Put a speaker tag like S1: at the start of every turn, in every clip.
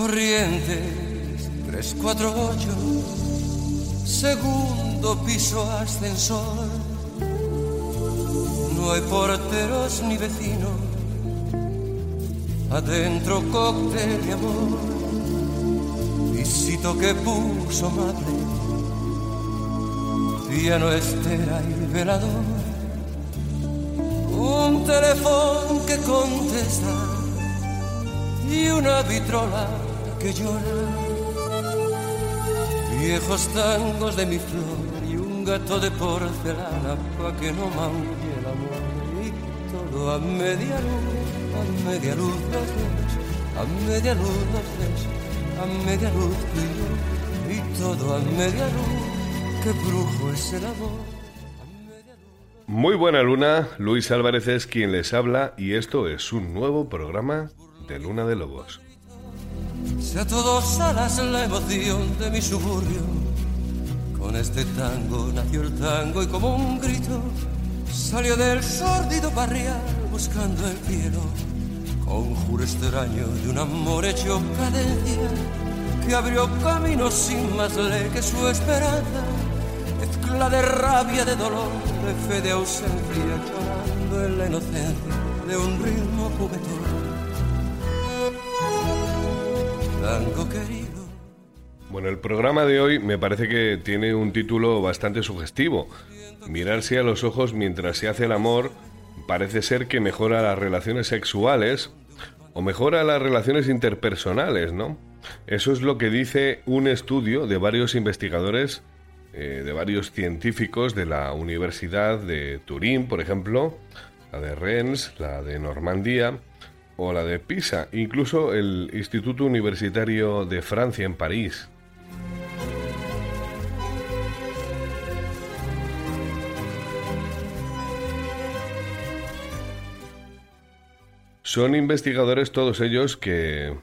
S1: Corrientes 348, segundo piso ascensor. No hay porteros ni vecinos, adentro cóctel de amor. Visito que puso madre, piano estera y velador. Un teléfono que contesta y una vitrola que llora. Viejos tangos de mi flor y un gato de porcelana pa' que no maulle el amor. Y todo a media luz, a media luz los dos, a media luz a media luz y yo. Y todo a media luz, qué brujo es el amor.
S2: Muy buena luna, Luis Álvarez es quien les habla y esto es un nuevo programa de Luna de Lobos.
S1: Si a todos alas la emoción de mi suburbio, con este tango nació el tango y como un grito salió del sórdido barrial buscando el cielo, conjuro extraño de un amor hecho cadencia que abrió camino sin más ley que su esperanza, mezcla de rabia, de dolor, de fe, de ausencia, llorando en la inocencia de un ritmo juguetón.
S2: Bueno, el programa de hoy me parece que tiene un título bastante sugestivo. Mirarse a los ojos mientras se hace el amor parece ser que mejora las relaciones sexuales o mejora las relaciones interpersonales, ¿no? Eso es lo que dice un estudio de varios investigadores, eh, de varios científicos de la Universidad de Turín, por ejemplo, la de Rennes, la de Normandía, o la de Pisa, incluso el Instituto Universitario de Francia en París. Son investigadores todos ellos que,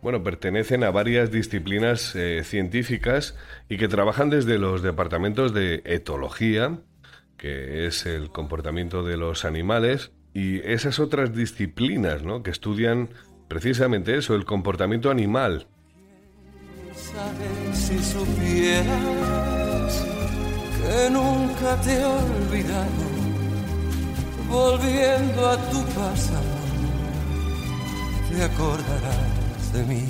S2: bueno, pertenecen a varias disciplinas eh, científicas y que trabajan desde los departamentos de etología, que es el comportamiento de los animales, y esas otras disciplinas ¿no? que estudian precisamente eso, el comportamiento animal.
S1: Si supieras que nunca te he olvidado, volviendo a tu pasado, te acordarás de mí.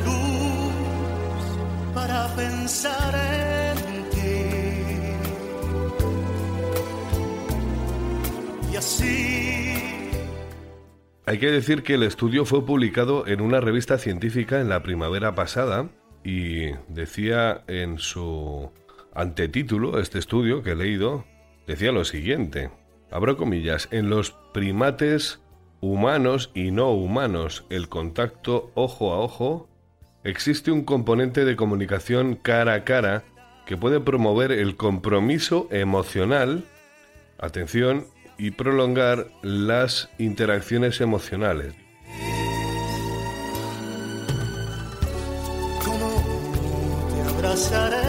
S3: Luz para pensar en ti. Y así.
S2: Hay que decir que el estudio fue publicado en una revista científica en la primavera pasada y decía en su antetítulo, este estudio que he leído, decía lo siguiente, abro comillas, en los primates humanos y no humanos, el contacto ojo a ojo, existe un componente de comunicación cara a cara que puede promover el compromiso emocional, atención, y prolongar las interacciones emocionales.
S3: te abrazaré?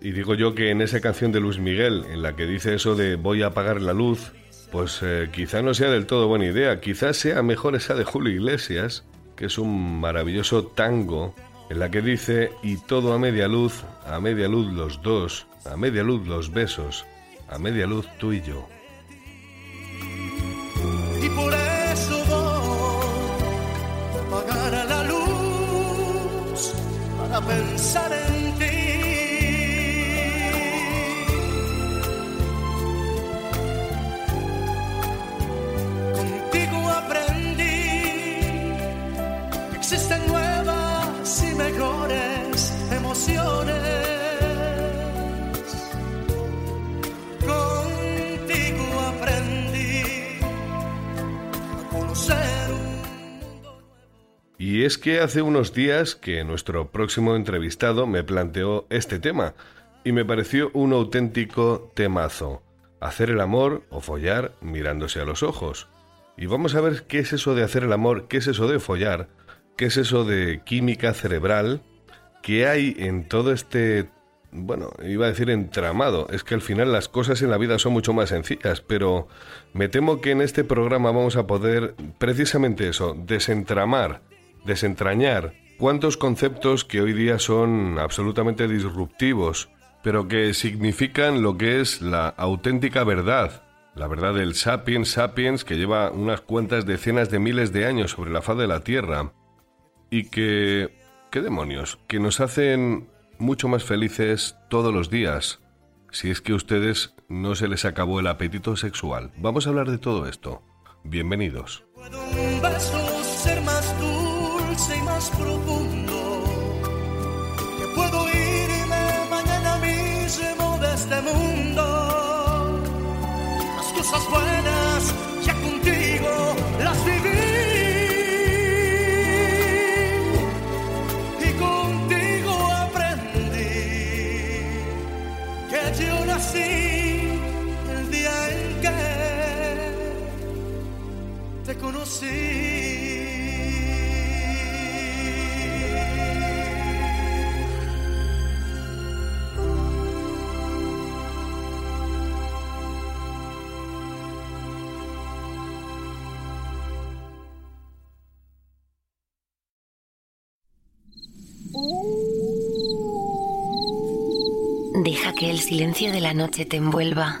S2: Y digo yo que en esa canción de Luis Miguel, en la que dice eso de voy a apagar la luz, pues eh, quizá no sea del todo buena idea. Quizás sea mejor esa de Julio Iglesias, que es un maravilloso tango, en la que dice, y todo a media luz, a media luz los dos, a media luz los besos, a media luz tú y yo.
S3: La luz para pensar en
S2: Y es que hace unos días que nuestro próximo entrevistado me planteó este tema y me pareció un auténtico temazo. Hacer el amor o follar mirándose a los ojos. Y vamos a ver qué es eso de hacer el amor, qué es eso de follar, qué es eso de química cerebral, qué hay en todo este, bueno, iba a decir entramado. Es que al final las cosas en la vida son mucho más sencillas, pero me temo que en este programa vamos a poder precisamente eso, desentramar desentrañar cuántos conceptos que hoy día son absolutamente disruptivos, pero que significan lo que es la auténtica verdad, la verdad del sapiens sapiens que lleva unas cuantas decenas de miles de años sobre la faz de la Tierra y que, qué demonios, que nos hacen mucho más felices todos los días, si es que a ustedes no se les acabó el apetito sexual. Vamos a hablar de todo esto. Bienvenidos.
S3: Más profundo que puedo irme mañana mismo de este mundo. Las cosas buenas ya contigo las viví. Y contigo aprendí que yo nací el día en que te conocí.
S4: Deja que el silencio de la noche te envuelva,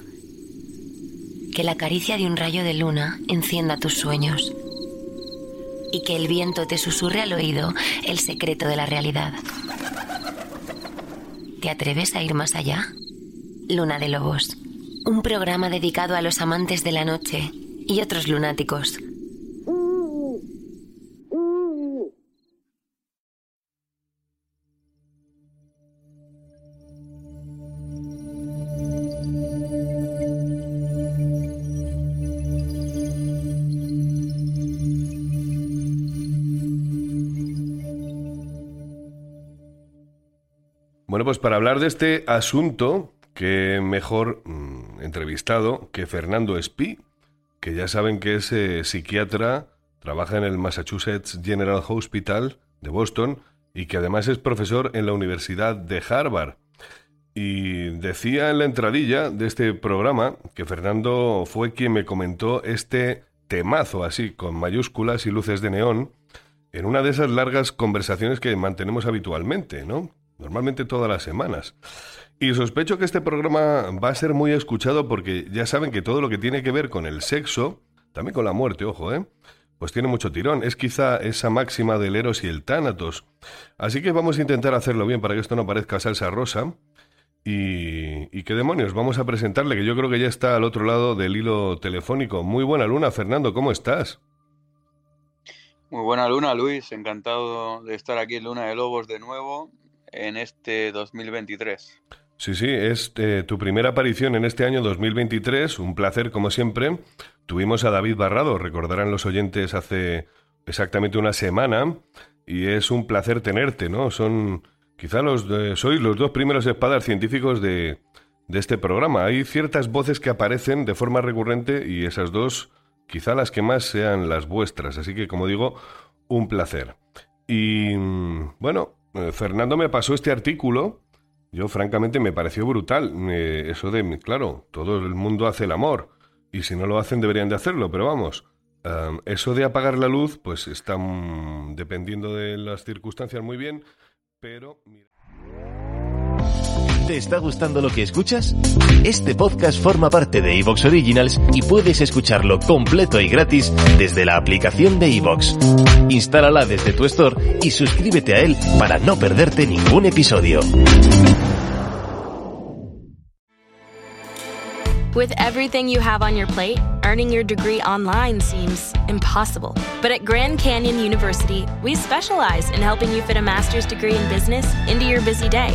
S4: que la caricia de un rayo de luna encienda tus sueños y que el viento te susurre al oído el secreto de la realidad. ¿Te atreves a ir más allá? Luna de Lobos, un programa dedicado a los amantes de la noche y otros lunáticos
S2: Bueno, pues para hablar de este asunto, qué mejor mm, entrevistado que Fernando Espí, que ya saben que es eh, psiquiatra, trabaja en el Massachusetts General Hospital de Boston y que además es profesor en la Universidad de Harvard. Y decía en la entradilla de este programa que Fernando fue quien me comentó este temazo así, con mayúsculas y luces de neón, en una de esas largas conversaciones que mantenemos habitualmente, ¿no? Normalmente todas las semanas. Y sospecho que este programa va a ser muy escuchado porque ya saben que todo lo que tiene que ver con el sexo, también con la muerte, ojo, ¿eh? Pues tiene mucho tirón. Es quizá esa máxima del Eros y el Tánatos. Así que vamos a intentar hacerlo bien para que esto no parezca salsa rosa. Y, y, qué demonios, vamos a presentarle, que yo creo que ya está al otro lado del hilo telefónico. Muy buena luna, Fernando, ¿cómo estás?
S5: Muy buena luna, Luis. Encantado de estar aquí en Luna de Lobos de nuevo en este 2023.
S2: Sí, sí, es eh, tu primera aparición en este año 2023. Un placer, como siempre. Tuvimos a David Barrado, recordarán los oyentes, hace exactamente una semana. Y es un placer tenerte, ¿no? Son quizá los sois los dos primeros espadas científicos de, de este programa. Hay ciertas voces que aparecen de forma recurrente y esas dos quizá las que más sean las vuestras. Así que, como digo, un placer. Y bueno, eh, Fernando me pasó este artículo. Yo, francamente, me pareció brutal. eso de, claro, todo el mundo hace el amor. Y si no lo hacen, deberían de hacerlo. Pero vamos, eso de apagar la luz, pues está mm, dependiendo de las circunstancias muy bien. Pero.
S6: ¿Te está gustando lo que escuchas? Este podcast forma parte de Evox Originals y puedes escucharlo completo y gratis desde la aplicación de Evox. Instálala desde tu store y suscríbete a él para no perderte ningún episodio.
S7: With everything you have on your plate, earning your degree online seems impossible. But at Grand Canyon University, we specialize in helping you fit a master's degree in business into your busy day.